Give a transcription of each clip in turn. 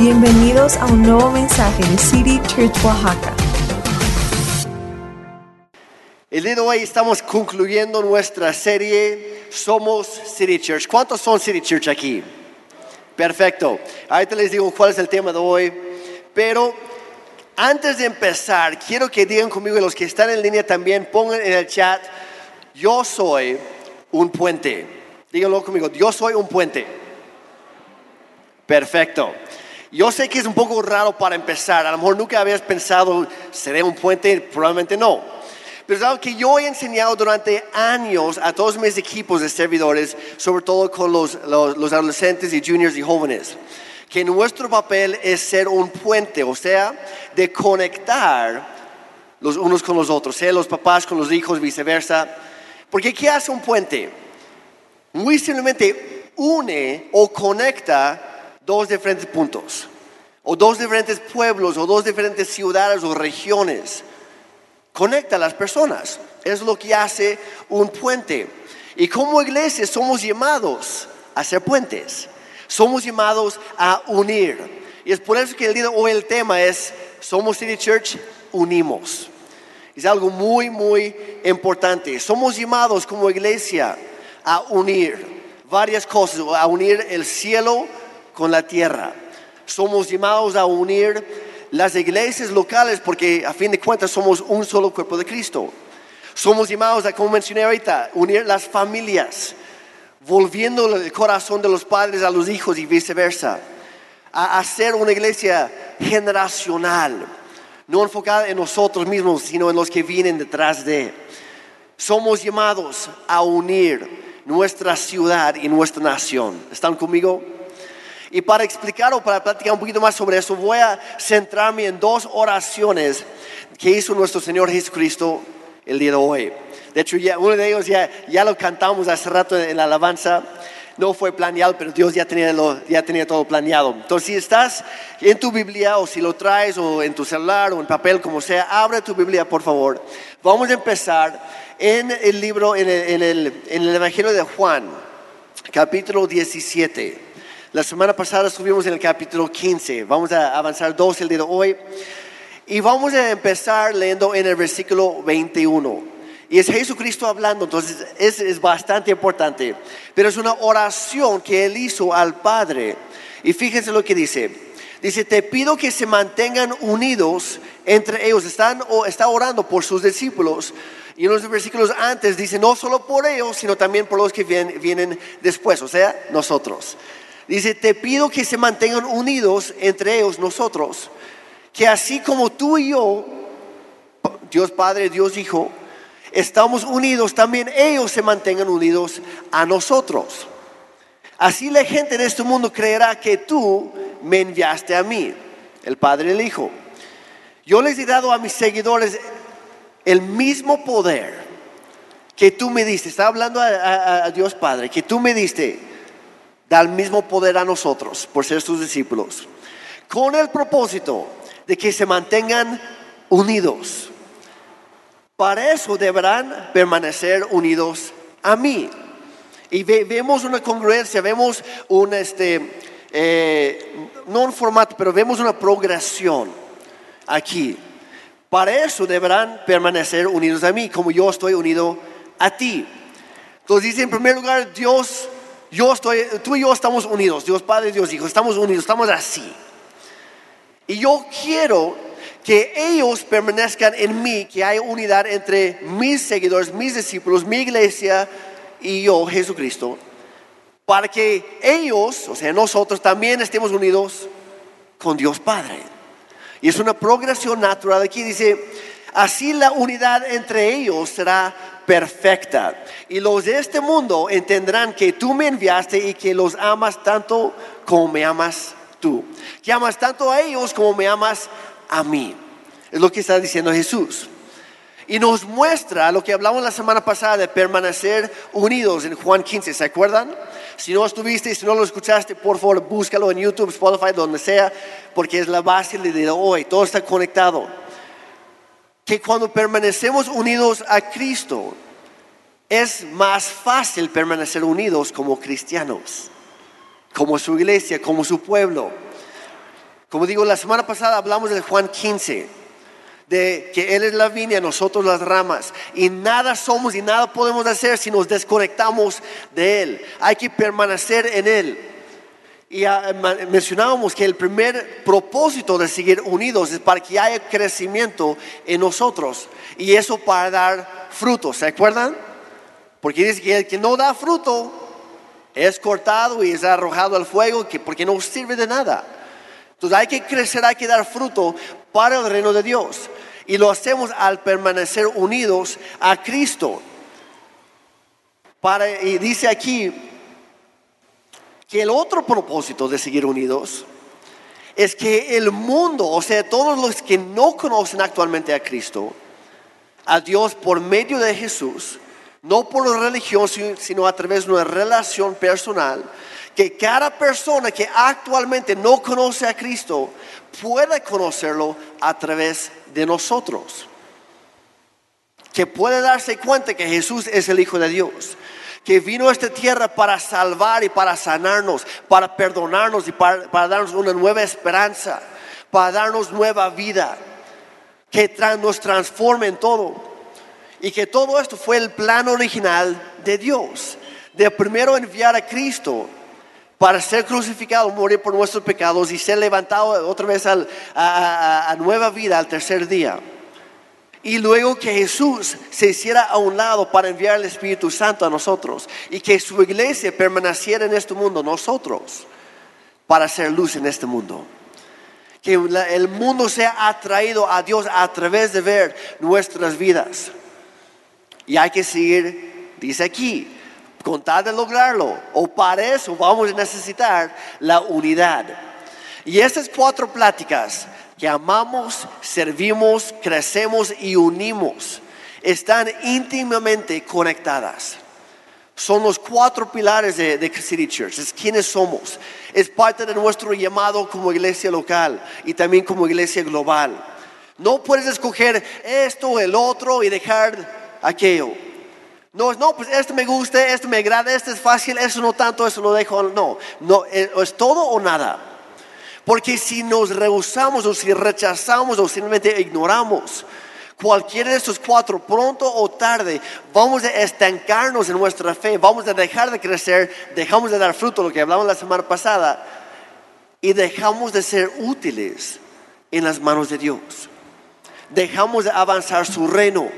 Bienvenidos a un nuevo mensaje de City Church Oaxaca. El día de hoy estamos concluyendo nuestra serie Somos City Church. ¿Cuántos son City Church aquí? Perfecto. Ahorita les digo cuál es el tema de hoy. Pero antes de empezar, quiero que digan conmigo y los que están en línea también pongan en el chat, yo soy un puente. Díganlo conmigo, yo soy un puente. Perfecto. Yo sé que es un poco raro para empezar. A lo mejor nunca habías pensado, ¿seré un puente? Probablemente no. Pero es algo que yo he enseñado durante años a todos mis equipos de servidores, sobre todo con los, los, los adolescentes y juniors y jóvenes, que nuestro papel es ser un puente, o sea, de conectar los unos con los otros, sea los papás con los hijos, viceversa. Porque ¿qué hace un puente? Muy simplemente une o conecta dos diferentes puntos, o dos diferentes pueblos, o dos diferentes ciudades o regiones. Conecta a las personas. Es lo que hace un puente. Y como iglesia somos llamados a ser puentes. Somos llamados a unir. Y es por eso que el día de hoy el tema es, somos City Church, unimos. Es algo muy, muy importante. Somos llamados como iglesia a unir varias cosas, a unir el cielo con la tierra. Somos llamados a unir las iglesias locales porque a fin de cuentas somos un solo cuerpo de Cristo. Somos llamados a, como mencioné ahorita, unir las familias, volviendo el corazón de los padres a los hijos y viceversa. A hacer una iglesia generacional, no enfocada en nosotros mismos, sino en los que vienen detrás de. Somos llamados a unir nuestra ciudad y nuestra nación. ¿Están conmigo? Y para explicar o para platicar un poquito más sobre eso, voy a centrarme en dos oraciones que hizo nuestro Señor Jesucristo el día de hoy. De hecho, ya, uno de ellos ya, ya lo cantamos hace rato en la alabanza. No fue planeado, pero Dios ya tenía, lo, ya tenía todo planeado. Entonces, si estás en tu Biblia o si lo traes o en tu celular o en papel, como sea, abre tu Biblia, por favor. Vamos a empezar en el libro, en el, en el, en el Evangelio de Juan, capítulo 17. La semana pasada estuvimos en el capítulo 15. Vamos a avanzar dos el día de hoy. Y vamos a empezar leyendo en el versículo 21. Y es Jesucristo hablando, entonces es, es bastante importante. Pero es una oración que él hizo al Padre. Y fíjense lo que dice. Dice, te pido que se mantengan unidos entre ellos. Están, o está orando por sus discípulos. Y en los versículos antes dice, no solo por ellos, sino también por los que vienen, vienen después, o sea, nosotros. Dice, te pido que se mantengan unidos entre ellos nosotros, que así como tú y yo, Dios Padre, Dios Hijo, estamos unidos, también ellos se mantengan unidos a nosotros. Así la gente de este mundo creerá que tú me enviaste a mí, el Padre y el Hijo. Yo les he dado a mis seguidores el mismo poder que tú me diste. Está hablando a Dios Padre, que tú me diste da el mismo poder a nosotros por ser sus discípulos, con el propósito de que se mantengan unidos. Para eso deberán permanecer unidos a mí. Y ve, vemos una congruencia, vemos un, este, eh, no un formato, pero vemos una progresión aquí. Para eso deberán permanecer unidos a mí, como yo estoy unido a ti. Entonces dice en primer lugar, Dios yo estoy, tú y yo estamos unidos, Dios Padre, Dios Hijo, estamos unidos, estamos así. Y yo quiero que ellos permanezcan en mí, que haya unidad entre mis seguidores, mis discípulos, mi iglesia y yo, Jesucristo, para que ellos, o sea, nosotros también estemos unidos con Dios Padre. Y es una progresión natural. Aquí dice, así la unidad entre ellos será perfecta. Y los de este mundo entenderán que tú me enviaste y que los amas tanto como me amas tú. Que amas tanto a ellos como me amas a mí. Es lo que está diciendo Jesús. Y nos muestra lo que hablamos la semana pasada de permanecer unidos en Juan 15. ¿Se acuerdan? Si no estuviste, si no lo escuchaste, por favor búscalo en YouTube, Spotify, donde sea, porque es la base de hoy. Todo está conectado que cuando permanecemos unidos a Cristo, es más fácil permanecer unidos como cristianos, como su iglesia, como su pueblo. Como digo, la semana pasada hablamos de Juan 15, de que Él es la viña, nosotros las ramas, y nada somos y nada podemos hacer si nos desconectamos de Él. Hay que permanecer en Él. Y ah, mencionábamos que el primer propósito de seguir unidos es para que haya crecimiento en nosotros, y eso para dar frutos, ¿se acuerdan? Porque dice que el que no da fruto es cortado y es arrojado al fuego que, porque no sirve de nada. Entonces hay que crecer, hay que dar fruto para el reino de Dios. Y lo hacemos al permanecer unidos a Cristo. Para, y dice aquí que el otro propósito de seguir unidos es que el mundo, o sea, todos los que no conocen actualmente a Cristo, a Dios por medio de Jesús, no por religión, si- sino a través de una relación personal, que cada persona que actualmente no conoce a Cristo pueda conocerlo a través de nosotros. Que puede darse cuenta que Jesús es el Hijo de Dios, que vino a esta tierra para salvar y para sanarnos, para perdonarnos y para, darnos una nueva esperanza, para darnos nueva vida que nos transforme en todo. Y que todo esto fue el plan original de Dios, de primero enviar a Cristo para ser crucificado, morir por nuestros pecados y ser levantado otra vez a- a nueva vida al tercer día. Y luego que Jesús se hiciera a un lado para enviar el Espíritu Santo a nosotros y que su iglesia permaneciera en este mundo, nosotros, para hacer luz en este mundo que el mundo sea atraído a Dios a través de ver nuestras vidas. Y hay que seguir, dice aquí, con tal de lograrlo, o para eso vamos a necesitar la unidad. Y estas cuatro pláticas que amamos, servimos, crecemos y unimos, están íntimamente conectadas son los cuatro pilares de, City Church, es quienes somos, es parte de nuestro llamado como iglesia local y también como iglesia global. No puedes escoger esto, el otro y dejar aquello. No, no, pues este me gusta, este me agrada, este es fácil, eso no tanto, eso lo dejo. No, no, es, es todo o nada. Porque si nos rehusamos o si rechazamos o simplemente ignoramos cualquiera de estos cuatro, pronto o tarde, vamos a estancarnos en nuestra fe, vamos a dejar de crecer, dejamos de dar fruto, lo que hablamos la semana pasada, y dejamos de ser útiles en las manos de Dios. Dejamos de avanzar su reino.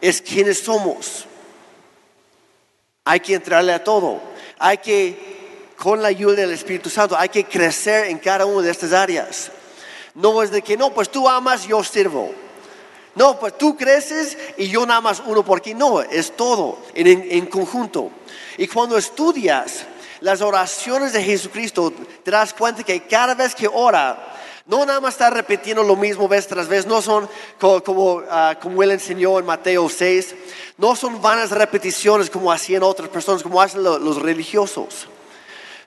Es quienes somos. Hay que entrarle a todo. Hay que, con la ayuda del Espíritu Santo, hay que crecer en cada una de estas áreas. No es de que, no, pues tú amas, yo sirvo. No, pues tú creces y yo nada más uno por aquí. No, es todo en, en- conjunto. Y cuando estudias las oraciones de Jesucristo, te das cuenta que cada vez que ora, no nada más está repitiendo lo mismo vez tras vez, no son co- como, ah, como él enseñó en Mateo 6, no son vanas repeticiones como hacían otras personas, como hacen lo- los religiosos.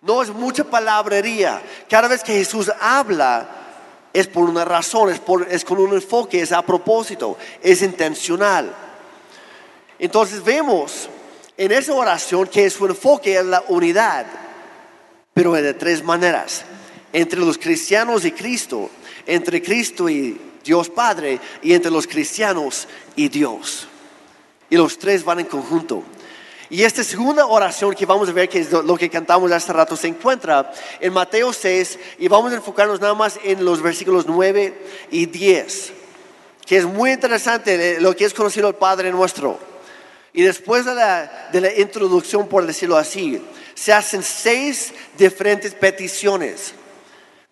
No es mucha palabrería. Cada vez que Jesús habla es por una razón, es, por- es con un enfoque, es a propósito, es intencional. Entonces vemos en esa oración que su enfoque es la unidad, pero de tres maneras. Entre los cristianos y Cristo, entre Cristo y Dios Padre, y entre los cristianos y Dios. Y los tres van en conjunto. Y esta segunda oración que vamos a ver, que es lo que cantamos hace rato, se encuentra en Mateo 6 y vamos a enfocarnos nada más en los versículos 9 y 10, que es muy interesante eh, lo que es conocido el Padre nuestro. Y después de la, de la introducción, por decirlo así, se hacen seis diferentes peticiones.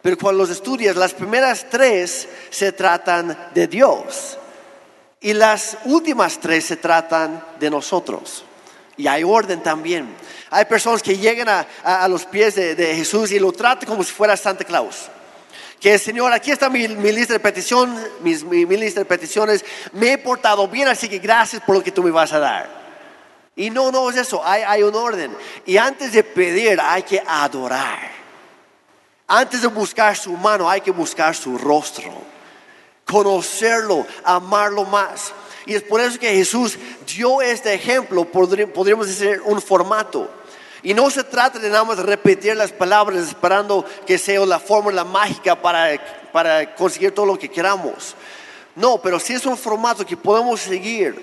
Pero cuando los estudias, las primeras tres se tratan de Dios. Y las últimas tres se tratan de nosotros. Y hay orden también. Hay personas que llegan a, los pies de, Jesús y lo tratan como si fuera Santa Claus. Que Señor, aquí está mi, lista de petición, mis- mi, mi lista de peticiones. Me he portado bien, así que gracias por lo que tú me vas a dar. Y no, no es eso. Hay, hay un orden. Y antes de pedir, hay que adorar. Antes de buscar su mano, hay que buscar su rostro conocerlo, amarlo más. Y es por eso que Jesús dio este ejemplo, podrí- podríamos decir un formato. Y no se trata de nada más repetir las palabras esperando que sea la fórmula mágica para, para conseguir todo lo que queramos. No, pero sí es un formato que podemos seguir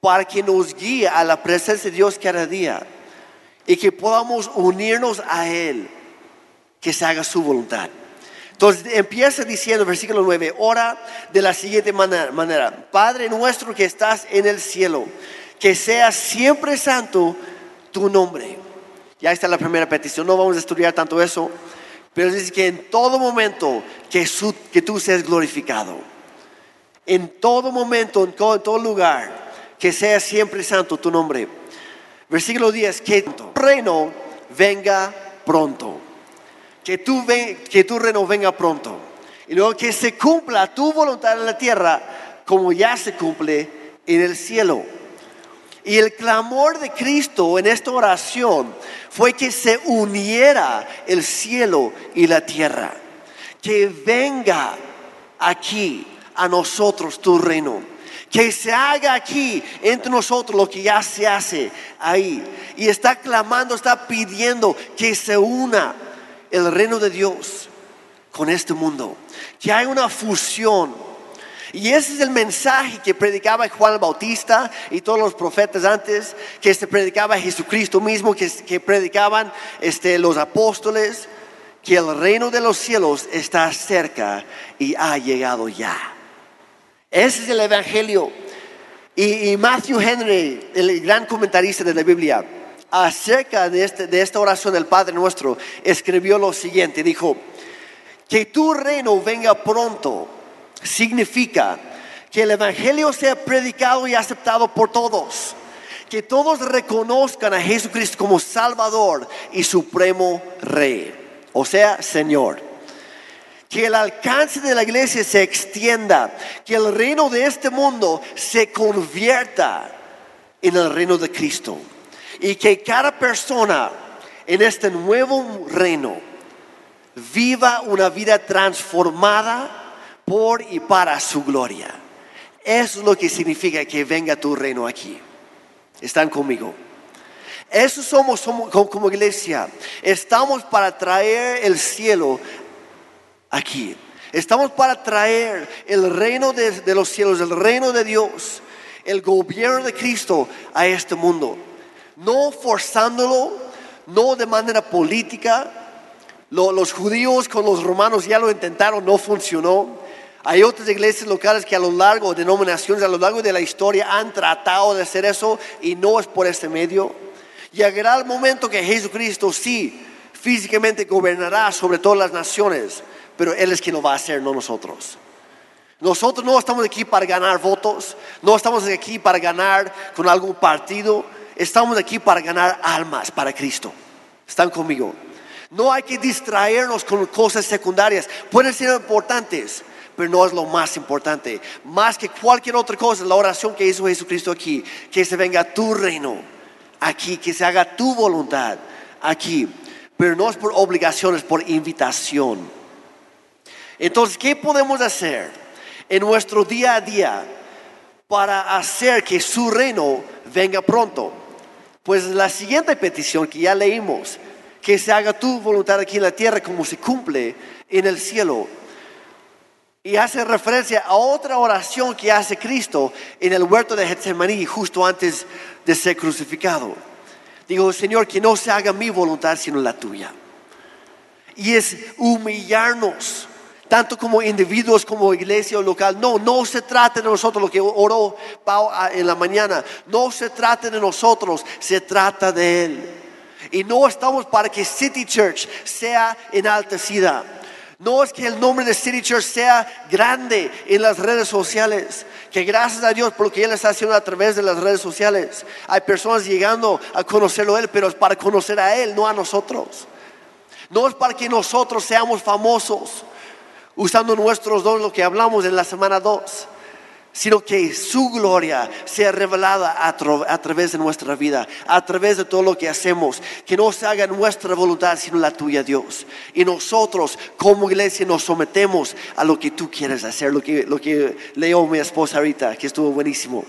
para que nos guíe a la presencia de Dios cada día y que podamos unirnos a Él, que se haga su voluntad. Entonces empieza diciendo, versículo 9, ora de la siguiente manera, Padre nuestro que estás en el cielo, que sea siempre santo tu nombre. Ya está la primera petición, no vamos a estudiar tanto eso, pero dice que en todo momento que, que tú seas glorificado, en todo momento, en todo, en todo lugar, que sea siempre santo tu nombre. Versículo 10, que tu reino venga pronto. Que que tu reino venga pronto. Y luego que se cumpla tu voluntad en la tierra como ya se cumple en el cielo. Y el clamor de Cristo en esta oración fue que se uniera el cielo y la tierra. Que venga aquí a nosotros tu reino que se haga aquí entre nosotros lo que ya se hace ahí. Y está clamando, está pidiendo que se una el reino de Dios con este mundo. Que hay una fusión. Y ese es el mensaje que predicaba Juan Bautista y todos los profetas antes, que se predicaba Jesucristo mismo, que, que predicaban este, los apóstoles, que el reino de los cielos está cerca y ha llegado ya. Ese es el Evangelio. Y, Matthew Henry, el gran comentarista de la Biblia, acerca de, este, de esta oración del Padre nuestro, escribió lo siguiente, dijo, que tu reino venga pronto significa que el Evangelio sea predicado y aceptado por todos, que todos reconozcan a Jesucristo como Salvador y Supremo Rey, o sea, Señor. Que el alcance de la iglesia se extienda, que el reino de este mundo se convierta en el reino de Cristo y que cada persona en este nuevo reino viva una vida transformada por y para su gloria. Eso es lo que significa que venga tu reino aquí. ¿Están conmigo? Eso somos, somos como iglesia. Estamos para traer el cielo aquí. Estamos para traer el reino de, los cielos, el reino de Dios, el gobierno de Cristo a este mundo. No forzándolo, no de manera política. los judíos con los romanos ya lo intentaron, no funcionó. Hay otras iglesias locales que a lo largo, denominaciones a lo largo de la historia han tratado de hacer eso y no es por este medio. Llegará el momento que Jesucristo sí físicamente gobernará sobre todas las naciones pero Él es quien lo va a hacer, no nosotros. Nosotros no estamos aquí para ganar votos, no estamos aquí para ganar con algún partido, estamos aquí para ganar almas para Cristo. ¿Están conmigo? No hay que distraernos con cosas secundarias, pueden ser importantes, pero no es lo más importante. Más que cualquier otra cosa, la oración que hizo Jesucristo aquí, que se venga tu reino aquí, que se haga tu voluntad aquí, pero no es por obligación, es por invitación. Entonces, ¿qué podemos hacer en nuestro día a día para hacer que su reino venga pronto? Pues la siguiente petición que ya leímos, que se haga tu voluntad aquí en la tierra como se cumple en el cielo. Y hace referencia a otra oración que hace Cristo en el huerto de Getsemaní justo antes de ser crucificado. Digo, Señor, que no se haga mi voluntad sino la tuya. Y es humillarnos tanto como individuos como iglesia local. No, no se trata de nosotros, lo que oró Pau en la mañana. No se trata de nosotros, se trata de Él. Y no estamos para que City Church sea enaltecida. No es que el nombre de City Church sea grande en las redes sociales. Que gracias a Dios por lo que Él está haciendo a través de las redes sociales. Hay personas llegando a conocerlo a Él, pero es para conocer a Él, no a nosotros. No es para que nosotros seamos famosos usando nuestros dones, lo que hablamos en la semana 2, sino que su gloria sea revelada a, través de nuestra vida, a través de todo lo que hacemos, que no se haga nuestra voluntad, sino la tuya, Dios. Y nosotros como iglesia nos sometemos a lo que tú quieres hacer, lo que, lo que leo mi esposa ahorita, que estuvo buenísimo.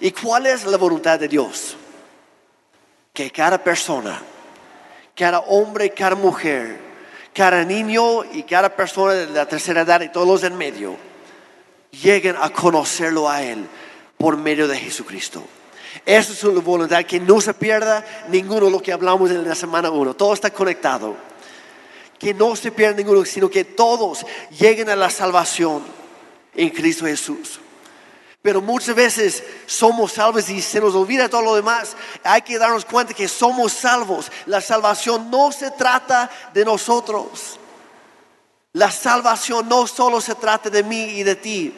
¿Y cuál es la voluntad de Dios? que cada persona, cada hombre, cada mujer, cada niño y cada persona de la tercera edad y todos los en medio lleguen a conocerlo a Él por medio de Jesucristo. Esa es su voluntad, que no se pierda ninguno de lo que hablamos en la semana 1. Todo está conectado. Que no se pierda ninguno, sino que todos lleguen a la salvación en Cristo Jesús. Pero muchas veces somos salvos y se nos olvida todo lo demás. Hay que darnos cuenta que somos salvos. La salvación no se trata de nosotros. La salvación no solo se trata de mí y de ti.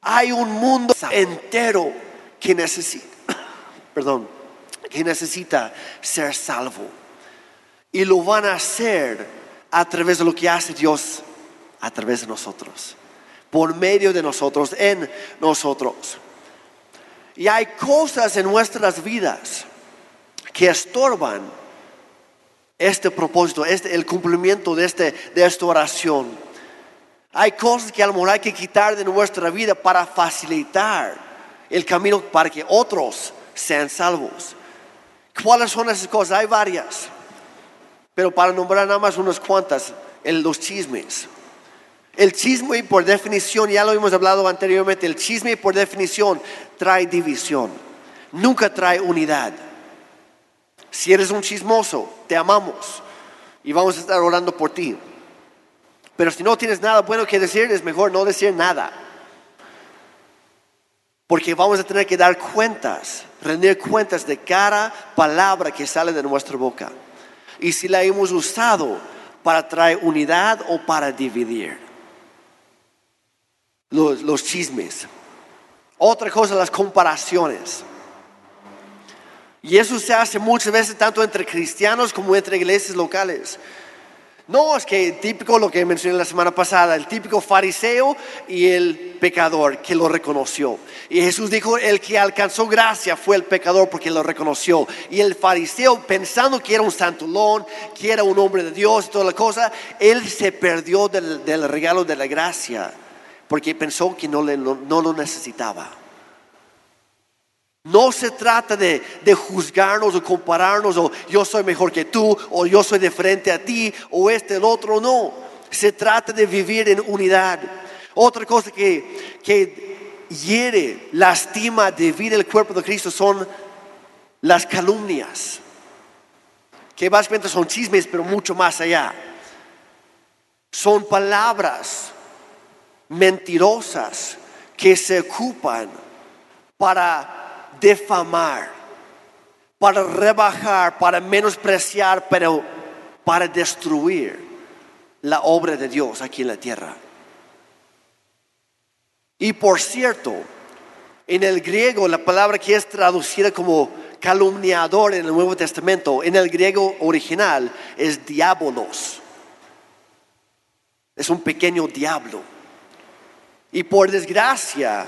Hay un mundo entero que necesita, ser salvo. Y lo van a hacer a través de lo que hace Dios a través de nosotros por medio de nosotros, en nosotros. Y hay cosas en nuestras vidas que estorban este propósito, este, el cumplimiento de, este, de esta oración. Hay cosas que a lo mejor hay que quitar de nuestra vida para facilitar el camino para que otros sean salvos. ¿Cuáles son esas cosas? Hay varias, pero para nombrar nada más unas cuantas, en los chismes. El chisme por definición, ya lo hemos hablado anteriormente, el chisme por definición trae división, nunca trae unidad. Si eres un chismoso, te amamos y vamos a estar orando por ti. Pero si no tienes nada bueno que decir, es mejor no decir nada. Porque vamos a tener que dar cuentas, rendir cuentas de cada palabra que sale de nuestra boca. Y si la hemos usado para traer unidad o para dividir los, chismes. Otra cosa, las comparaciones. Y eso se hace muchas veces tanto entre cristianos como entre iglesias locales. No, es que típico lo que mencioné la semana pasada, el típico fariseo y el pecador que lo reconoció. Y Jesús dijo, el que alcanzó gracia fue el pecador porque lo reconoció. Y el fariseo, pensando que era un santulón, que era un hombre de Dios y toda la cosa, él se perdió del regalo de la gracia porque pensó que no, lo necesitaba. No se trata de, juzgarnos o compararnos o yo soy mejor que tú o yo soy diferente a ti o este el otro, no. Se trata de vivir en unidad. Otra cosa que, que hiere, lastima, divide el cuerpo de Cristo son las calumnias, que básicamente son chismes, pero mucho más allá. Son palabras mentirosas que se ocupan para defamar, para rebajar, para menospreciar, pero para destruir la obra de Dios aquí en la tierra. Y por cierto, en el griego la palabra que es traducida como calumniador en el Nuevo Testamento, en el griego original es diabolos. Es un pequeño diablo. Y por desgracia,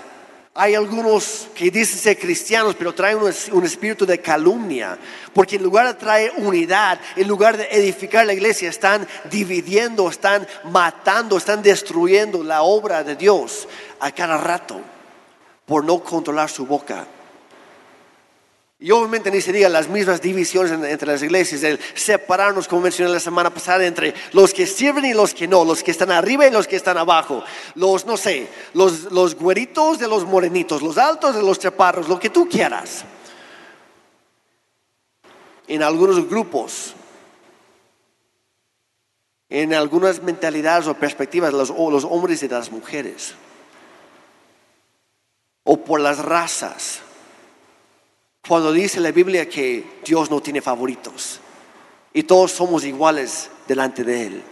hay algunos que dicen ser cristianos, pero traen un, espíritu de calumnia, porque en lugar de traer unidad, en lugar de edificar la iglesia, están dividiendo, están matando, están destruyendo la obra de Dios a cada rato por no controlar su boca. Y obviamente ni se diga las mismas divisiones entre las iglesias, el separarnos, como mencioné la semana pasada, entre los que sirven y los que no, los que están arriba y los que están abajo, los, no sé, los, los güeritos de los morenitos, los altos de los chaparros, lo que tú quieras. En algunos grupos, en algunas mentalidades o perspectivas, los, los hombres y las mujeres, o por las razas cuando dice la Biblia que Dios no tiene favoritos y todos somos iguales delante de Él.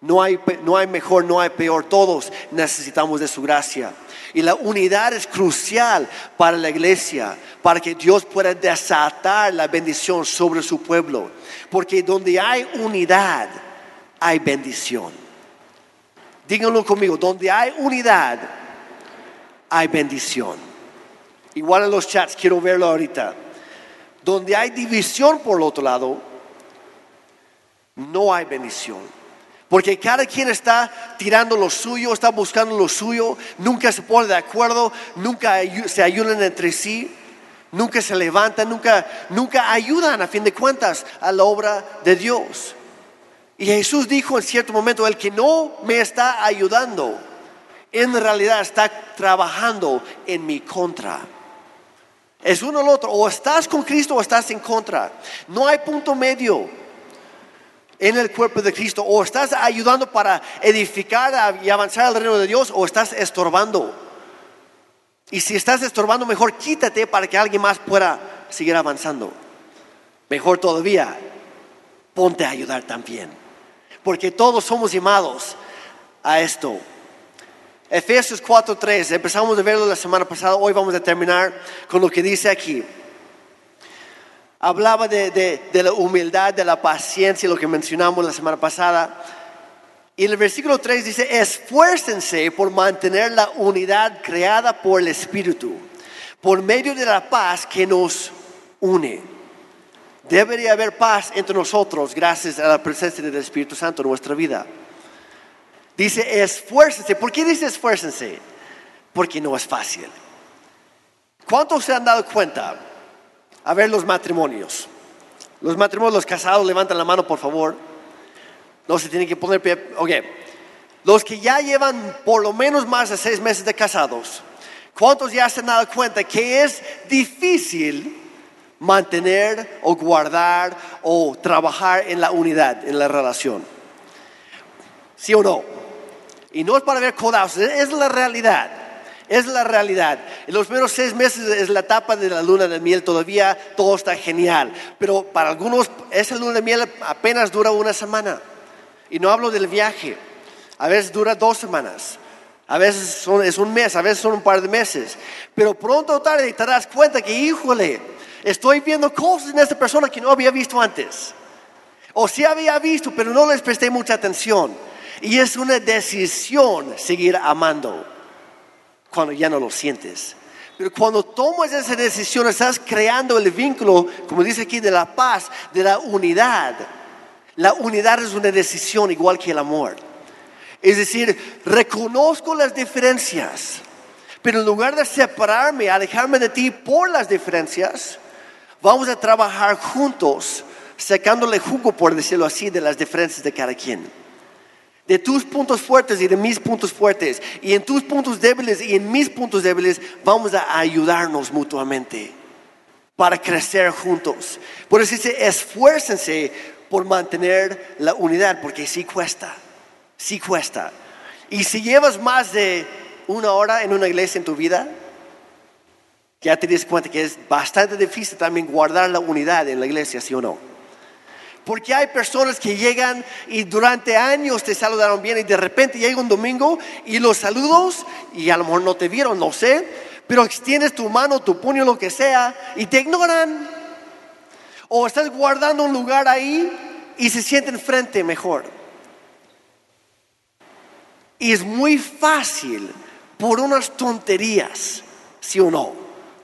No hay, no hay mejor, no hay peor, todos necesitamos de su gracia. Y la unidad es crucial para la iglesia, para que Dios pueda desatar la bendición sobre su pueblo. Porque donde hay unidad, hay bendición. Díganlo conmigo, donde hay unidad, hay bendición. Igual en los chats, quiero verlo ahorita. Donde hay división por el otro lado, no hay bendición. Porque cada quien está tirando lo suyo, está buscando lo suyo, nunca se pone de acuerdo, nunca se ayudan entre sí. Nunca se levantan, nunca, nunca ayudan a fin de cuentas a la obra de Dios. Y Jesús dijo en cierto momento, el que no me está ayudando, en realidad está trabajando en mi contra. Es uno o el otro, o estás con Cristo o estás en contra. No hay punto medio en el cuerpo de Cristo. O estás ayudando para edificar y avanzar al reino de Dios o estás estorbando. Y si estás estorbando, mejor quítate para que alguien más pueda seguir avanzando. Mejor todavía, ponte a ayudar también. Porque todos somos llamados a esto. Efesios 4:3, empezamos a verlo la semana pasada, hoy vamos a terminar con lo que dice aquí hablaba de, la humildad, de la paciencia, lo que mencionamos la semana pasada. Y el versículo 3 dice, esfuércense por mantener la unidad creada por el Espíritu, por medio de la paz que nos une. Debería haber paz entre nosotros gracias a la presencia del Espíritu Santo en nuestra vida. Dice, esfuércense. ¿Por qué dice esfuércense? Porque no es fácil. ¿Cuántos se han dado cuenta? a ver los matrimonios. Los matrimonios, los casados, levantan la mano, por favor. No se tienen que poner pie. Ok. Los que ya llevan por lo menos más de seis meses de casados, ¿cuántos ya se han dado cuenta que es difícil mantener o guardar o trabajar en la unidad, en la relación? ¿Sí o no? Y no es para ver codazos, es la realidad. Es la realidad. En los primeros seis meses es la etapa de la luna de miel, todavía todo está genial. Pero para algunos esa luna de miel apenas dura una semana. Y no hablo del viaje. A veces dura dos semanas. A veces es un mes, a veces son un par de meses. Pero pronto o tarde te das cuenta que, híjole, estoy viendo cosas en esta persona que no había visto antes. O sí había visto, pero no les presté mucha atención. Y es una decisión seguir amando cuando ya no lo sientes. Pero cuando tomas esa decisión, estás creando el vínculo, como dice aquí, de la paz, de la unidad. La unidad es una decisión igual que el amor. Es decir, reconozco las diferencias, pero en lugar de separarme, alejarme de ti por las diferencias, vamos a trabajar juntos, sacándole jugo, por decirlo así, de las diferencias de cada quien de tus puntos fuertes y de mis puntos fuertes, y en tus puntos débiles y en mis puntos débiles, vamos a ayudarnos mutuamente para crecer juntos. Por eso dice, esfuércense por mantener la unidad, porque sí cuesta, sí cuesta. Y si llevas más de una hora en una iglesia en tu vida, ya te das cuenta que es bastante difícil también guardar la unidad en la iglesia, ¿sí o no? Porque hay personas que llegan y durante años te saludaron bien y de repente llega un domingo y los saludos y a lo mejor no te vieron, no sé, pero extiendes tu mano, tu puño, lo que sea y te ignoran. O estás guardando un lugar ahí y se sienten frente mejor. Y es muy fácil por unas tonterías, sí o no,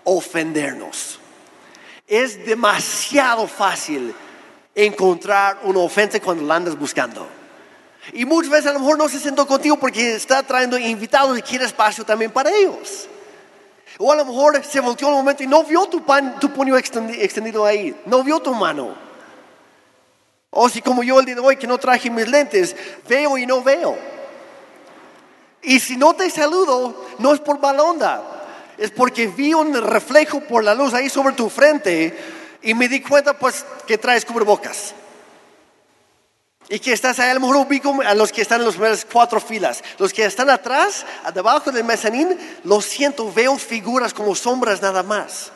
ofendernos. Es demasiado fácil encontrar una ofensa cuando la andas buscando. Y muchas veces a lo mejor no se sentó contigo porque está trayendo invitados y quiere espacio también para ellos. O a lo mejor se volteó un momento y no vio tu, pan, tu puño extendido ahí, no vio tu mano. O si como yo el día de hoy que no traje mis lentes, veo y no veo. Y si no te saludo, no es por mala onda, es porque vi un reflejo por la luz ahí sobre tu frente y me di cuenta pues que traes cubrebocas. Y que estás ahí, a lo mejor ubico a los que están en las primeras cuatro filas. Los que están atrás, debajo del mezanín, lo siento, veo figuras como sombras nada más.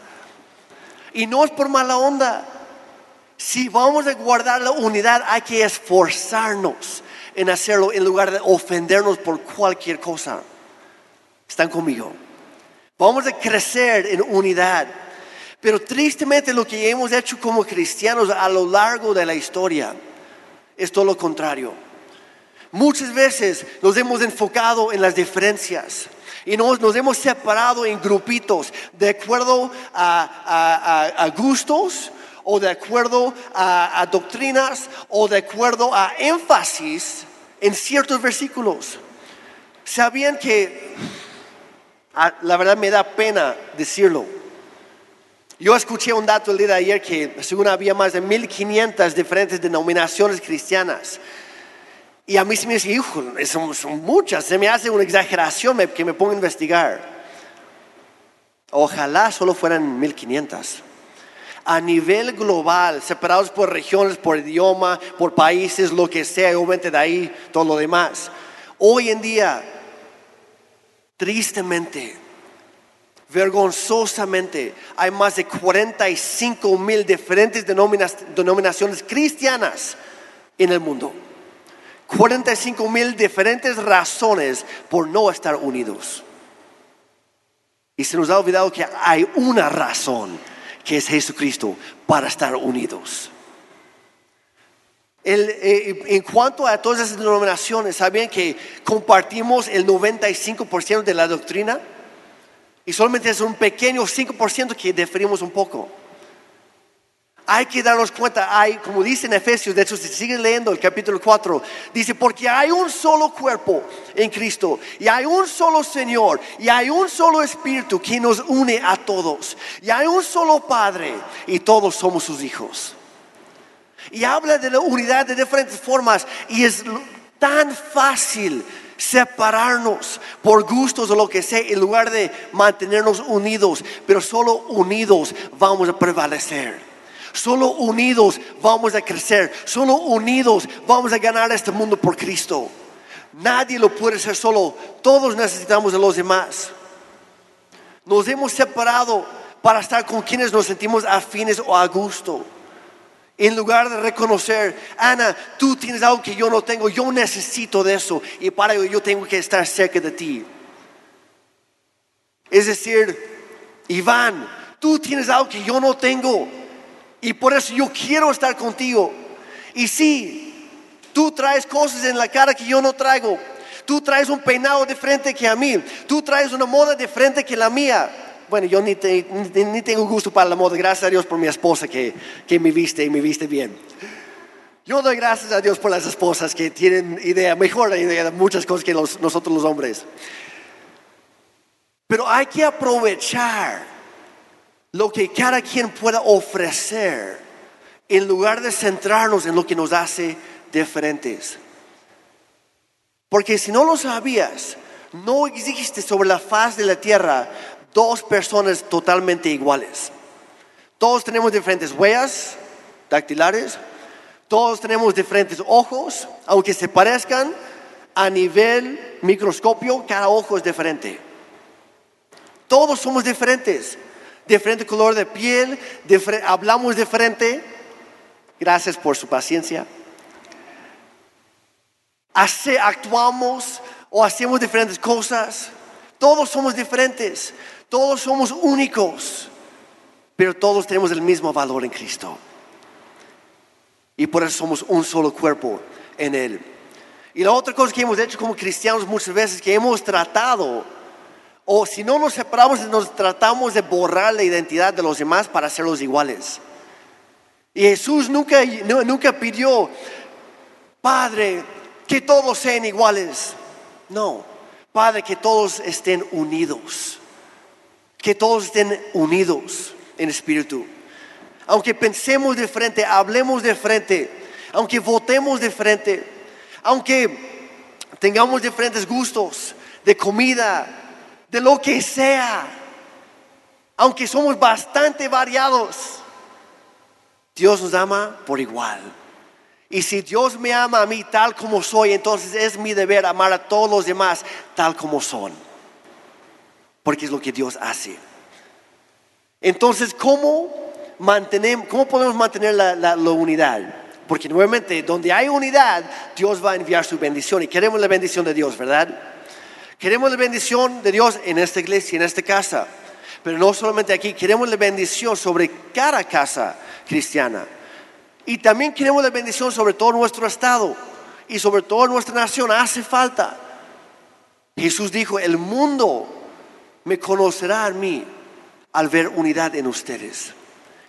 Y no es por mala onda. Si vamos a guardar la unidad, hay que esforzarnos en hacerlo en lugar de ofendernos por cualquier cosa. ¿Están conmigo? Vamos a crecer en unidad. Pero tristemente lo que hemos hecho como cristianos a lo largo de la historia es todo lo contrario. Muchas veces nos hemos enfocado en las diferencias y nos, hemos separado en grupitos de acuerdo a, gustos o de acuerdo a, doctrinas o de acuerdo a énfasis en ciertos versículos. Sabían que, la verdad me da pena decirlo, Yo escuché un dato el día de ayer que según había más de 1500 diferentes denominaciones cristianas. Y a mí se me dice, hijo, son, muchas, se me hace una exageración que me ponga a investigar. Ojalá solo fueran 1500. A nivel global, separados por regiones, por idioma, por países, lo que sea, y obviamente de ahí todo lo demás. Hoy en día, tristemente, vergonzosamente, hay más de 45 mil diferentes denomina- denominaciones cristianas en el mundo. 45 mil diferentes razones por no estar unidos. Y se nos ha olvidado que hay una razón, que es Jesucristo, para estar unidos. Eh, en cuanto a todas esas denominaciones, ¿sabían que compartimos el 95% de la doctrina? Y solamente es un pequeño 5% que diferimos un poco. Hay que darnos cuenta, hay, como dice en Efesios, de hecho, si siguen leyendo el capítulo 4, dice, porque hay un solo cuerpo en Cristo, y hay un solo Señor, y hay un solo Espíritu que nos une a todos, y hay un solo Padre, y todos somos sus hijos. Y habla de la unidad de diferentes formas, y es tan fácil separarnos por gustos o lo que sea, en lugar de mantenernos unidos, pero solo unidos vamos a prevalecer. Solo unidos vamos a crecer. Solo unidos vamos a ganar este mundo por Cristo. Nadie lo puede hacer solo. Todos necesitamos de los demás. Nos hemos separado para estar con quienes nos sentimos afines o a gusto. En lugar de reconocer, Ana, tú tienes algo que yo no tengo, yo necesito de eso y para ello yo tengo que estar cerca de ti. Es decir, Iván, tú tienes algo que yo no tengo y por eso yo quiero estar contigo. Y sí, tú traes cosas en la cara que yo no traigo. Tú traes un peinado diferente que a mí. Tú traes una moda diferente que la mía. Bueno, yo ni, ni tengo gusto para la moda. Gracias a Dios por mi esposa que, que me viste y me viste bien. Yo doy gracias a Dios por las esposas que tienen idea, mejor idea de muchas cosas que los- nosotros los hombres. Pero hay que aprovechar lo que cada quien pueda ofrecer en lugar de centrarnos en lo que nos hace diferentes. Porque si no lo sabías, no existe sobre la faz de la tierra dos personas totalmente iguales. Todos tenemos diferentes huellas dactilares, todos tenemos diferentes ojos, aunque se parezcan a nivel microscopio, cada ojo es diferente. Todos somos diferentes, diferente color de piel, hablamos diferente. Gracias por su paciencia. Hace- actuamos o hacemos diferentes cosas. Todos somos diferentes, todos somos únicos, pero todos tenemos el mismo valor en Cristo. Y por eso somos un solo cuerpo en Él. Y la otra cosa que hemos hecho como cristianos muchas veces, que hemos tratado, o si no nos separamos, nos tratamos de borrar la identidad de los demás para hacerlos iguales. Y Jesús nunca, nunca pidió, Padre, que todos sean iguales. No, Padre, que todos estén unidos. Que todos estén unidos en espíritu. Aunque pensemos de frente, hablemos de frente, aunque votemos de frente, aunque tengamos diferentes gustos de comida, de lo que sea, aunque somos bastante variados, Dios nos ama por igual. Y si Dios me ama a mí tal como soy, entonces es mi deber amar a todos los demás tal como son. Porque es lo que Dios hace. Entonces, ¿cómo, mantenemos, cómo podemos mantener la, unidad? Porque nuevamente, donde hay unidad, Dios va a enviar su bendición. Y queremos la bendición de Dios, ¿verdad? Queremos la bendición de Dios en esta iglesia, en esta casa. Pero no solamente aquí, queremos la bendición sobre cada casa cristiana. Y también queremos la bendición sobre todo nuestro estado y sobre toda nuestra nación. Hace falta. Jesús dijo, el mundo me conocerá a mí al ver unidad en ustedes,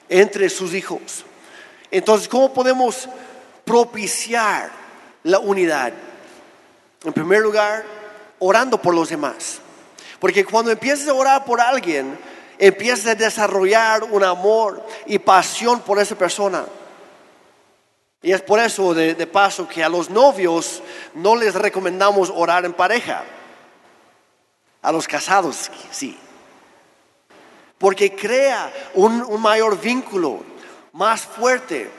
entre sus hijos. Entonces, ¿cómo podemos propiciar la unidad? En primer lugar, orando por los demás. Porque cuando empiezas a orar por alguien empiezas a desarrollar un amor y pasión por esa persona. Y es por eso, de, de paso, que a los novios no les recomendamos orar en pareja. A los casados, sí. Porque crea un, mayor vínculo, más fuerte.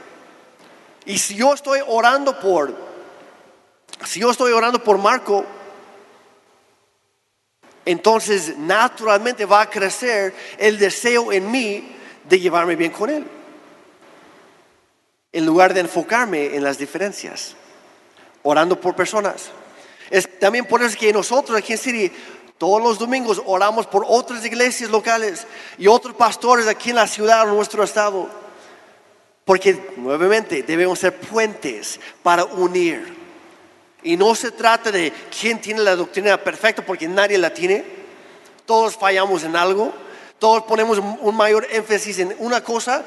Y si yo estoy orando por, si yo estoy orando por Marco, entonces naturalmente va a crecer el deseo en mí de llevarme bien con él. En lugar de enfocarme en las diferencias, orando por personas. Es también por eso que nosotros aquí en City todos los domingos oramos por otras iglesias locales y otros pastores aquí en la ciudad, en nuestro estado. Porque nuevamente debemos ser puentes para unir. Y no se trata de quién tiene la doctrina perfecta, porque nadie la tiene. Todos fallamos en algo. Todos ponemos un mayor énfasis en una cosa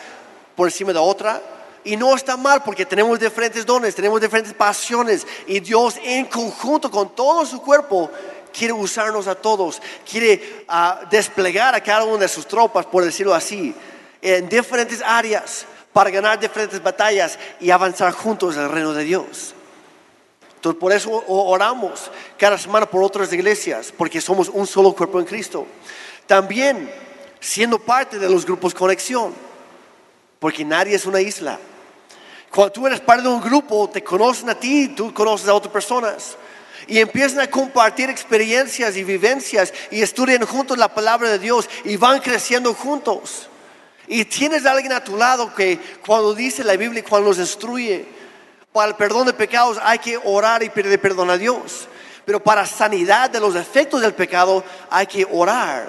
por encima de otra. Y no está mal porque tenemos diferentes dones, tenemos diferentes pasiones. Y Dios en conjunto con todo su cuerpo quiere usarnos a todos. Quiere ah, desplegar a cada una de sus tropas, por decirlo así, en diferentes áreas para ganar diferentes batallas y avanzar juntos en el reino de Dios. Entonces por eso oramos cada semana por otras iglesias, porque somos un solo cuerpo en Cristo. También siendo parte de los grupos conexión, porque nadie es una isla. Cuando tú eres parte de un grupo, te conocen a ti, tú conoces a otras personas. Y empiezan a compartir experiencias y vivencias y estudian juntos la palabra de Dios y van creciendo juntos. Y tienes a alguien a tu lado que cuando dice la Biblia, cuando nos instruye, para el perdón de pecados hay que orar y pedir perdón a Dios. Pero para sanidad de los efectos del pecado hay que orar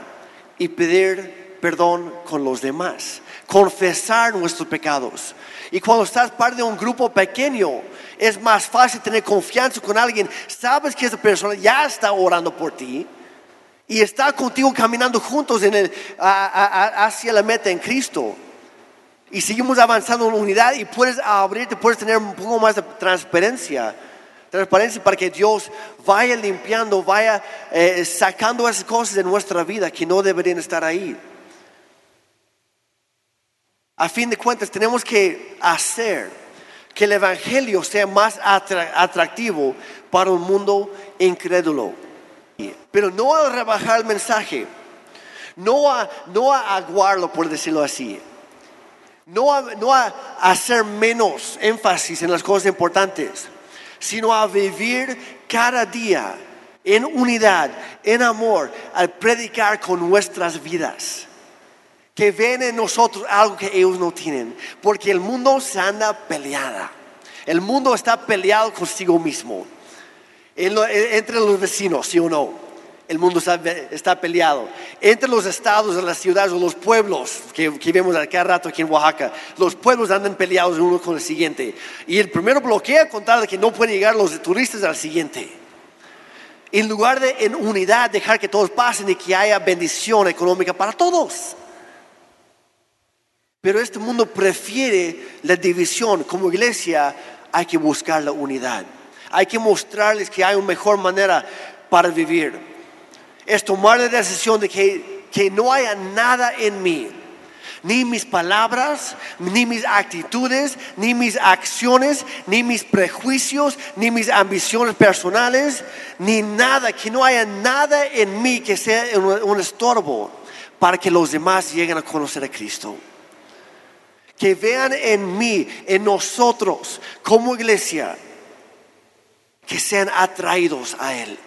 y pedir perdón con los demás. Confesar nuestros pecados. Y cuando estás parte de un grupo pequeño, es más fácil tener confianza con alguien. Sabes que esa persona ya está orando por ti y está contigo caminando juntos hacia la meta en Cristo. Y seguimos avanzando en unidad y puedes abrirte, puedes tener un poco más de transparencia. Transparencia para que Dios vaya limpiando, vaya eh, sacando esas cosas de nuestra vida que no deberían estar ahí. A fin de cuentas, tenemos que hacer que el Evangelio sea más atractivo para un mundo incrédulo. Pero no a rebajar el mensaje, no a, no a aguarlo, por decirlo así, no a, no a hacer menos énfasis en las cosas importantes, sino a vivir cada día en unidad, en amor, al predicar con nuestras vidas. Que ven en nosotros algo que ellos no tienen, porque el mundo se anda peleada. El mundo está peleado consigo mismo, entre los vecinos, sí o no el mundo está, peleado. Entre los estados, las ciudades o los pueblos que, vemos cada rato aquí en Oaxaca, los pueblos andan peleados uno con el siguiente. Y el primero bloquea con tal de que no pueden llegar los turistas al siguiente. En lugar de en unidad dejar que todos pasen y que haya bendición económica para todos. Pero este mundo prefiere la división. Como iglesia hay que buscar la unidad. Hay que mostrarles que hay una mejor manera para vivir es tomar la decisión de que, no haya nada en mí, ni mis palabras, ni mis actitudes, ni mis acciones, ni mis prejuicios, ni mis ambiciones personales, ni nada, que no haya nada en mí que sea un, estorbo para que los demás lleguen a conocer a Cristo. Que vean en mí, en nosotros, como iglesia, que sean atraídos a Él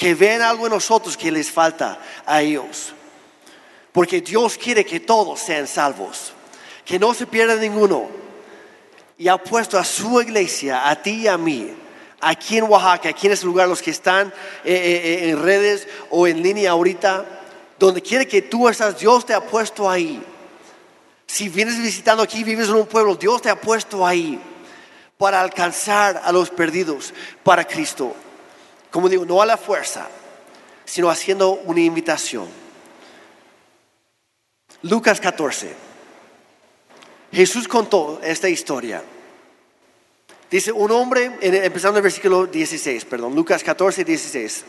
que vean algo en nosotros que les falta a ellos. Porque Dios quiere que todos sean salvos, que no se pierda ninguno. Y ha puesto a su iglesia, a ti y a mí, aquí en Oaxaca, aquí en este lugar, los que están eh, eh, eh, en redes o en línea ahorita, donde quiere que tú estás, Dios te ha puesto ahí. Si vienes visitando aquí, vives en un pueblo, Dios te ha puesto ahí para alcanzar a los perdidos para Cristo. Como digo, no a la fuerza, sino haciendo una invitación. Lucas 14. Jesús contó esta historia. Dice un hombre, empezando el versículo 16, perdón, Lucas 14, 16.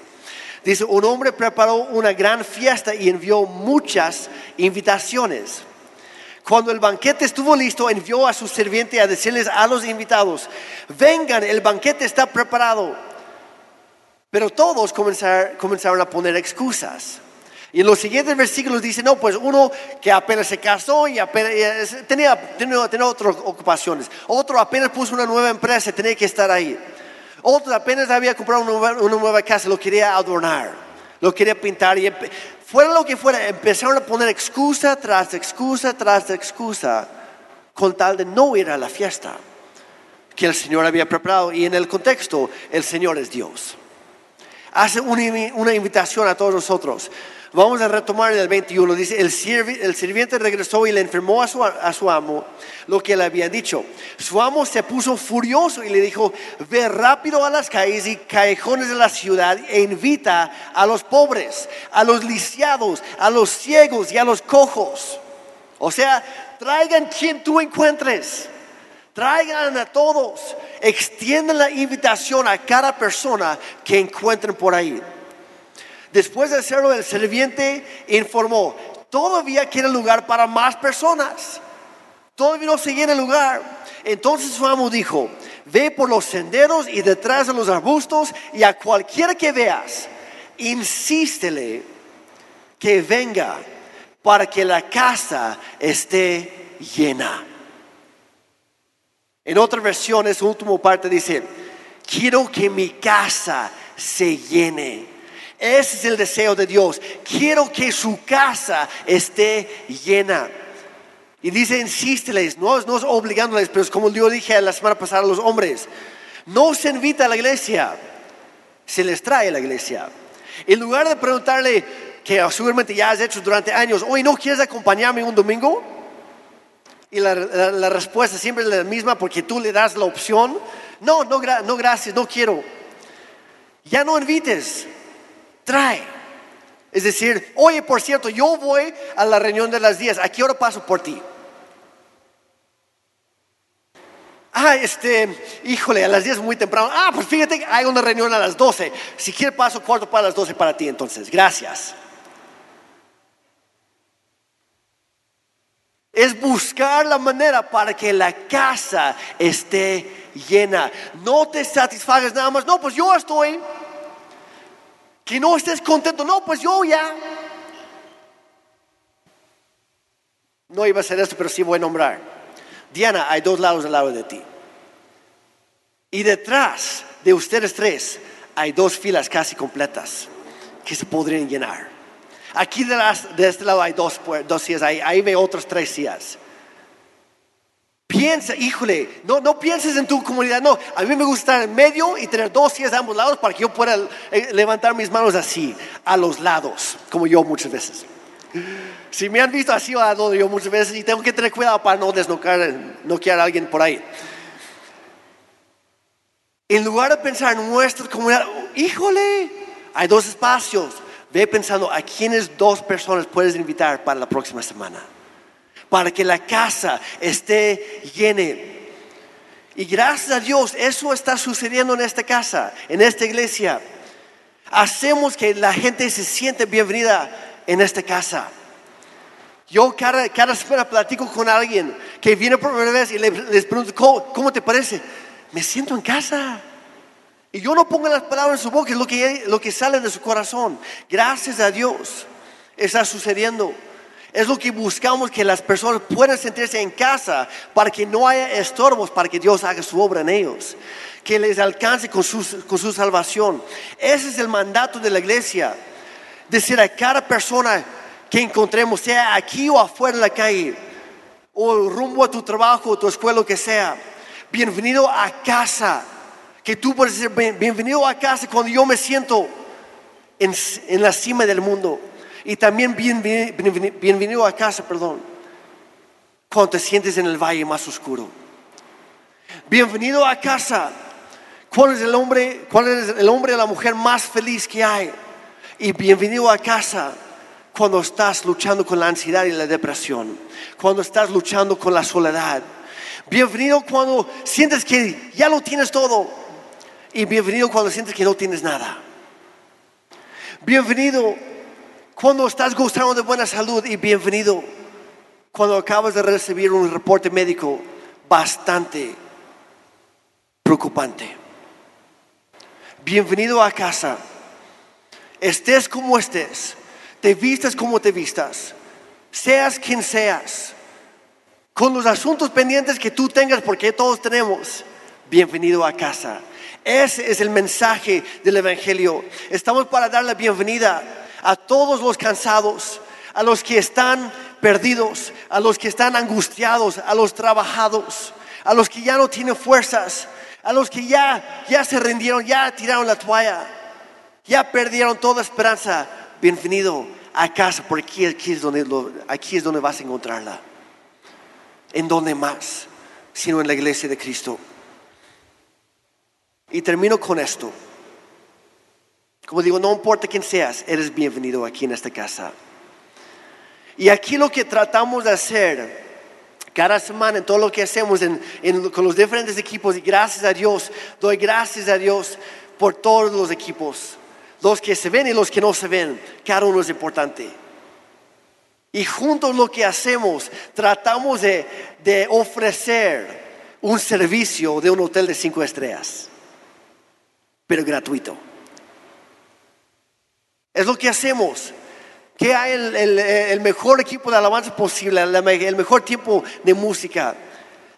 Dice, un hombre preparó una gran fiesta y envió muchas invitaciones. Cuando el banquete estuvo listo, envió a su sirviente a decirles a los invitados, vengan, el banquete está preparado. Pero todos comenzaron, a poner excusas. Y en los siguientes versículos dice, no, pues uno que apenas se casó y apenas, tenía, tenía, otras ocupaciones. Otro apenas puso una nueva empresa, tenía que estar ahí. Otro apenas había comprado una nueva, una nueva casa, lo quería adornar, lo quería pintar. Y fuera lo que fuera, empezaron a poner excusa tras excusa tras excusa con tal de no ir a la fiesta que el Señor había preparado. Y en el contexto, el Señor es Dios. Hace una invitación a todos nosotros. Vamos a retomar el 21. Dice, el, sirviente regresó y le informó a su, a su amo lo que le había dicho. Su amo se puso furioso y le dijo, ve rápido a las calles y callejones de la ciudad e invita a los pobres, a los lisiados, a los ciegos y a los cojos. O sea, traigan quien tú encuentres. Traigan a todos. Extiendan la invitación a cada persona que encuentren por ahí. Después de hacerlo, el sirviente informó, todavía quiere lugar para más personas. Todavía no se llena el lugar. Entonces su amo dijo, ve por los senderos y detrás de los arbustos y a cualquiera que veas, insístele que venga para que la casa esté llena. En otra versión, su última parte dice, quiero que mi casa se llene. Ese es el deseo de Dios. Quiero que su casa esté llena. Y dice, insísteles, no, no es obligándoles, pero es como yo dije la semana pasada a los hombres. No se invita a la iglesia, se les trae a la iglesia. En lugar de preguntarle, que seguramente ya has hecho durante años, hoy no quieres acompañarme un domingo? Y la, respuesta siempre es la misma porque tú le das la opción. No, no, no gracias, no quiero. Ya no invites trae. Es decir, oye, por cierto, yo voy a la reunión de las 10, ¿a qué hora paso por ti? Ah, este, híjole, a las 10 muy temprano. Ah, pues fíjate, hay una reunión a las 12. Si quieres paso cuarto para las 12 para ti, entonces, gracias. Es buscar la manera para que la casa esté llena. No te satisfagas nada más. No, pues yo estoy que no estés contento. No, pues yo ya. No iba a ser esto, pero sí voy a nombrar. Diana, hay dos lados al lado de ti. Y detrás de ustedes tres hay dos filas casi completas que se podrían llenar. Aquí de, de este lado hay dos, dos sillas, ahí, ahí veo otras tres sillas. Piensa, híjole, no, no pienses en tu comunidad, no. A mí me gusta estar en medio y tener dos sillas de ambos lados para que yo pueda eh, levantar mis manos así, a los lados, como yo muchas veces. Si me han visto así a lado yo muchas veces y tengo que tener cuidado para no desnocar, noquear a alguien por ahí. En lugar de pensar en nuestra comunidad, híjole, hay dos espacios. Ve pensando a quiénes dos personas puedes invitar para la próxima semana para que la casa esté llena. Y gracias a Dios, eso está sucediendo en esta casa, en esta iglesia. Hacemos que la gente se siente bienvenida en esta casa. Yo cada, cada semana platico con alguien que viene por primera vez y les, pregunto, ¿cómo, te parece? Me siento en casa. Y yo no pongo las palabras en su boca, es lo que, lo que sale de su corazón. Gracias a Dios está sucediendo. Es lo que buscamos que las personas puedan sentirse en casa para que no haya estorbos, para que Dios haga su obra en ellos, que les alcance con su, con su salvación. Ese es el mandato de la iglesia. Decir a cada persona que encontremos, sea aquí o afuera en la calle, o rumbo a tu trabajo, o tu escuela, lo que sea, bienvenido a casa. Que tú puedes decir, bienvenido a casa cuando yo me siento en, en la cima del mundo y también bienvenido a casa, perdón, cuando te sientes en el valle más oscuro. Bienvenido a casa cuando es el hombre, cuál es el hombre o la mujer más feliz que hay. Y bienvenido a casa cuando estás luchando con la ansiedad y la depresión, cuando estás luchando con la soledad. Bienvenido cuando sientes que ya lo tienes todo. Y bienvenido cuando sientes que no tienes nada. Bienvenido cuando estás gozando de buena salud y bienvenido cuando acabas de recibir un reporte médico bastante preocupante. Bienvenido a casa. Estés como estés, te vistas como te vistas, seas quien seas, con los asuntos pendientes que tú tengas, porque todos tenemos, bienvenido a casa. Ese es el mensaje del Evangelio. Estamos para dar la bienvenida a todos los cansados, a los que están perdidos, a los que están angustiados, a los trabajados, a los que ya no tienen fuerzas, a los que ya, ya se rindieron, ya tiraron la toalla, ya perdieron toda esperanza. Bienvenido a casa, porque aquí, es donde, aquí es donde vas a encontrarla. ¿En dónde más? Sino en la iglesia de Cristo. Y termino con esto. Como digo, no importa quién seas, eres bienvenido aquí en esta casa. Y aquí lo que tratamos de hacer cada semana en todo lo que hacemos con los diferentes equipos, y gracias a Dios, doy gracias a Dios por todos los equipos, los que se ven y los que no se ven, cada uno es importante. Y juntos lo que hacemos, tratamos de, de ofrecer un servicio de un hotel de cinco estrellas, pero gratuito. Es lo que hacemos. Que hay el, mejor equipo de alabanza posible, el mejor tiempo de música,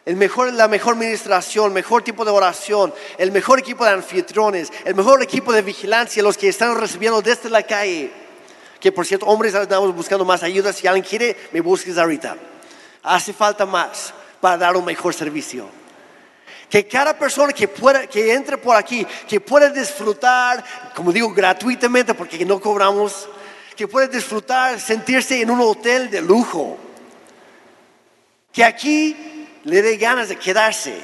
el mejor, la mejor administración, el mejor tipo de oración, el mejor equipo de anfitriones, el mejor equipo de vigilancia, los que están recibiendo desde la calle. Que por cierto, hombres, estamos buscando más ayuda. Si alguien quiere, me busques ahorita. Hace falta más para dar un mejor servicio. Que cada persona que, pueda, que entre por aquí, que pueda disfrutar, como digo, gratuitamente, porque no cobramos, que pueda disfrutar, sentirse en un hotel de lujo. Que aquí le dé ganas de quedarse.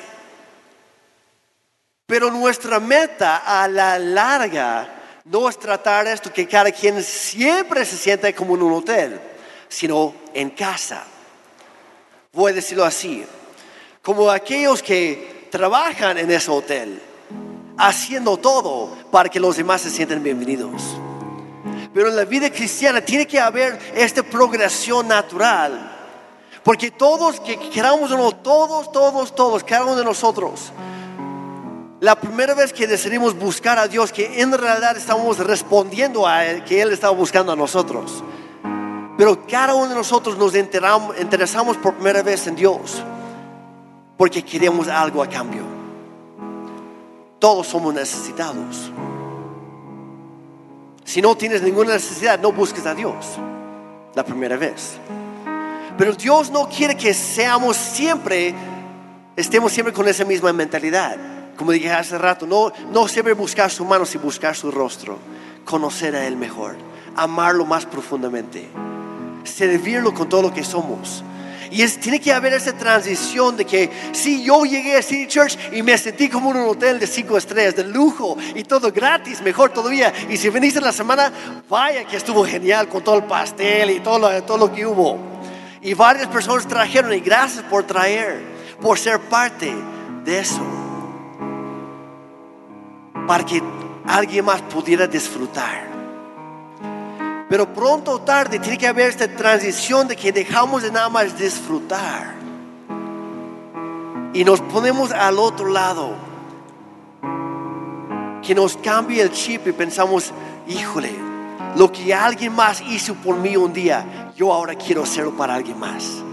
Pero nuestra meta a la larga no es tratar esto que cada quien siempre se sienta como en un hotel, sino en casa. Voy a decirlo así, como aquellos que trabajan en ese hotel, haciendo todo para que los demás se sientan bienvenidos. Pero en la vida cristiana tiene que haber esta progresión natural. Porque todos que queramos o todos, todos, todos, cada uno de nosotros, la primera vez que decidimos buscar a Dios, que en realidad estamos respondiendo a Él, que Él estaba buscando a nosotros. Pero cada uno de nosotros nos interesamos por primera vez en Dios porque queremos algo a cambio. Todos somos necesitados. Si no tienes ninguna necesidad, no busques a Dios la primera vez. Pero Dios no quiere que seamos siempre, estemos siempre con esa misma mentalidad. Como dije hace rato, no, no siempre buscar su mano, sino buscar su rostro. Conocer a Él mejor, amarlo más profundamente, servirlo con todo lo que somos y tiene que haber esa transición de que si yo llegué a City Church y me sentí como en un hotel de cinco estrellas, de lujo y todo gratis, mejor todavía. Y si veniste la semana, vaya que estuvo genial con todo el pastel y todo lo, todo lo que hubo. Y varias personas trajeron y gracias por traer, por ser parte de eso. Para que alguien más pudiera disfrutar. Pero pronto o tarde tiene que haber esta transición de que dejamos de nada más disfrutar y nos ponemos al otro lado. Que nos cambie el chip y pensamos, híjole, lo que alguien más hizo por mí un día, yo ahora quiero hacerlo para alguien más.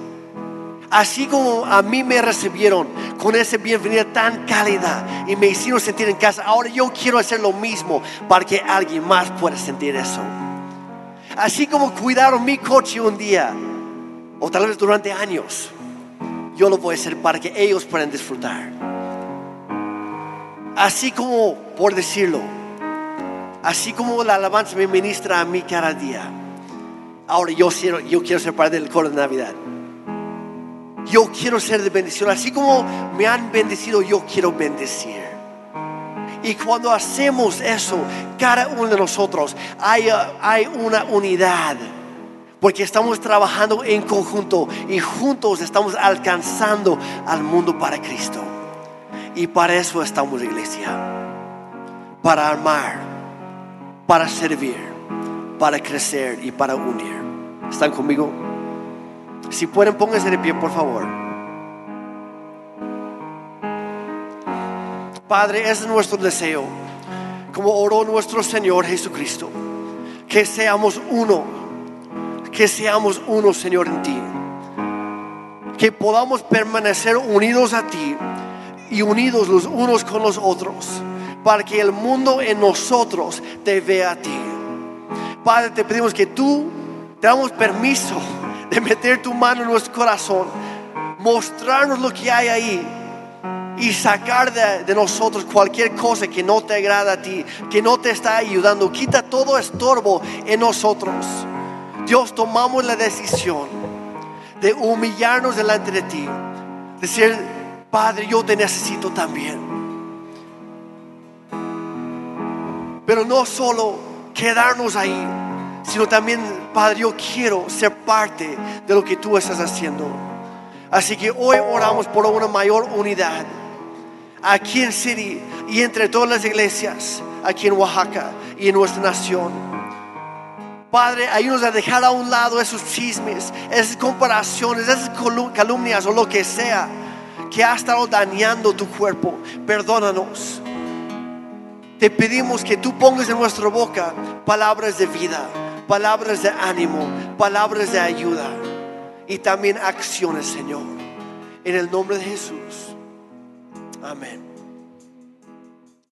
Así como a mí me recibieron con esa bienvenida tan cálida y me hicieron sentir en casa, ahora yo quiero hacer lo mismo para que alguien más pueda sentir eso. Así como cuidaron mi coche un día, o tal vez durante años, yo lo voy a hacer para que ellos puedan disfrutar. Así como, por decirlo, así como la alabanza me ministra a mí cada día, ahora yo quiero, yo quiero ser parte del coro de Navidad. Yo quiero ser de bendición. Así como me han bendecido, yo quiero bendecir. Y cuando hacemos eso, cada uno de nosotros, hay, hay una unidad. Porque estamos trabajando en conjunto y juntos estamos alcanzando al mundo para Cristo. Y para eso estamos iglesia. Para amar, para servir, para crecer y para unir. ¿Están conmigo? Si pueden, pónganse de pie, por favor. Padre, es nuestro deseo, como oró nuestro Señor Jesucristo, que seamos uno, que seamos uno, Señor, en ti. Que podamos permanecer unidos a ti y unidos los unos con los otros, para que el mundo en nosotros te vea a ti. Padre, te pedimos que tú te damos permiso de meter tu mano en nuestro corazón, mostrarnos lo que hay ahí y sacar de, nosotros cualquier cosa que no te agrada a ti, que no te está ayudando. Quita todo estorbo en nosotros. Dios, tomamos la decisión de humillarnos delante de ti, decir, Padre, yo te necesito también. Pero no solo quedarnos ahí, sino también, Padre, yo quiero ser parte de lo que tú estás haciendo. Así que hoy oramos por una mayor unidad aquí en City y entre todas las iglesias aquí en Oaxaca y en nuestra nación. Padre, ayúdanos a dejar a un lado esos chismes, esas comparaciones, esas calumnias o lo que sea que ha estado dañando tu cuerpo. Perdónanos. Te pedimos que tú pongas en nuestra boca palabras de vida, palabras de ánimo, palabras de ayuda y también acciones, Señor. En el nombre de Jesús. Amen.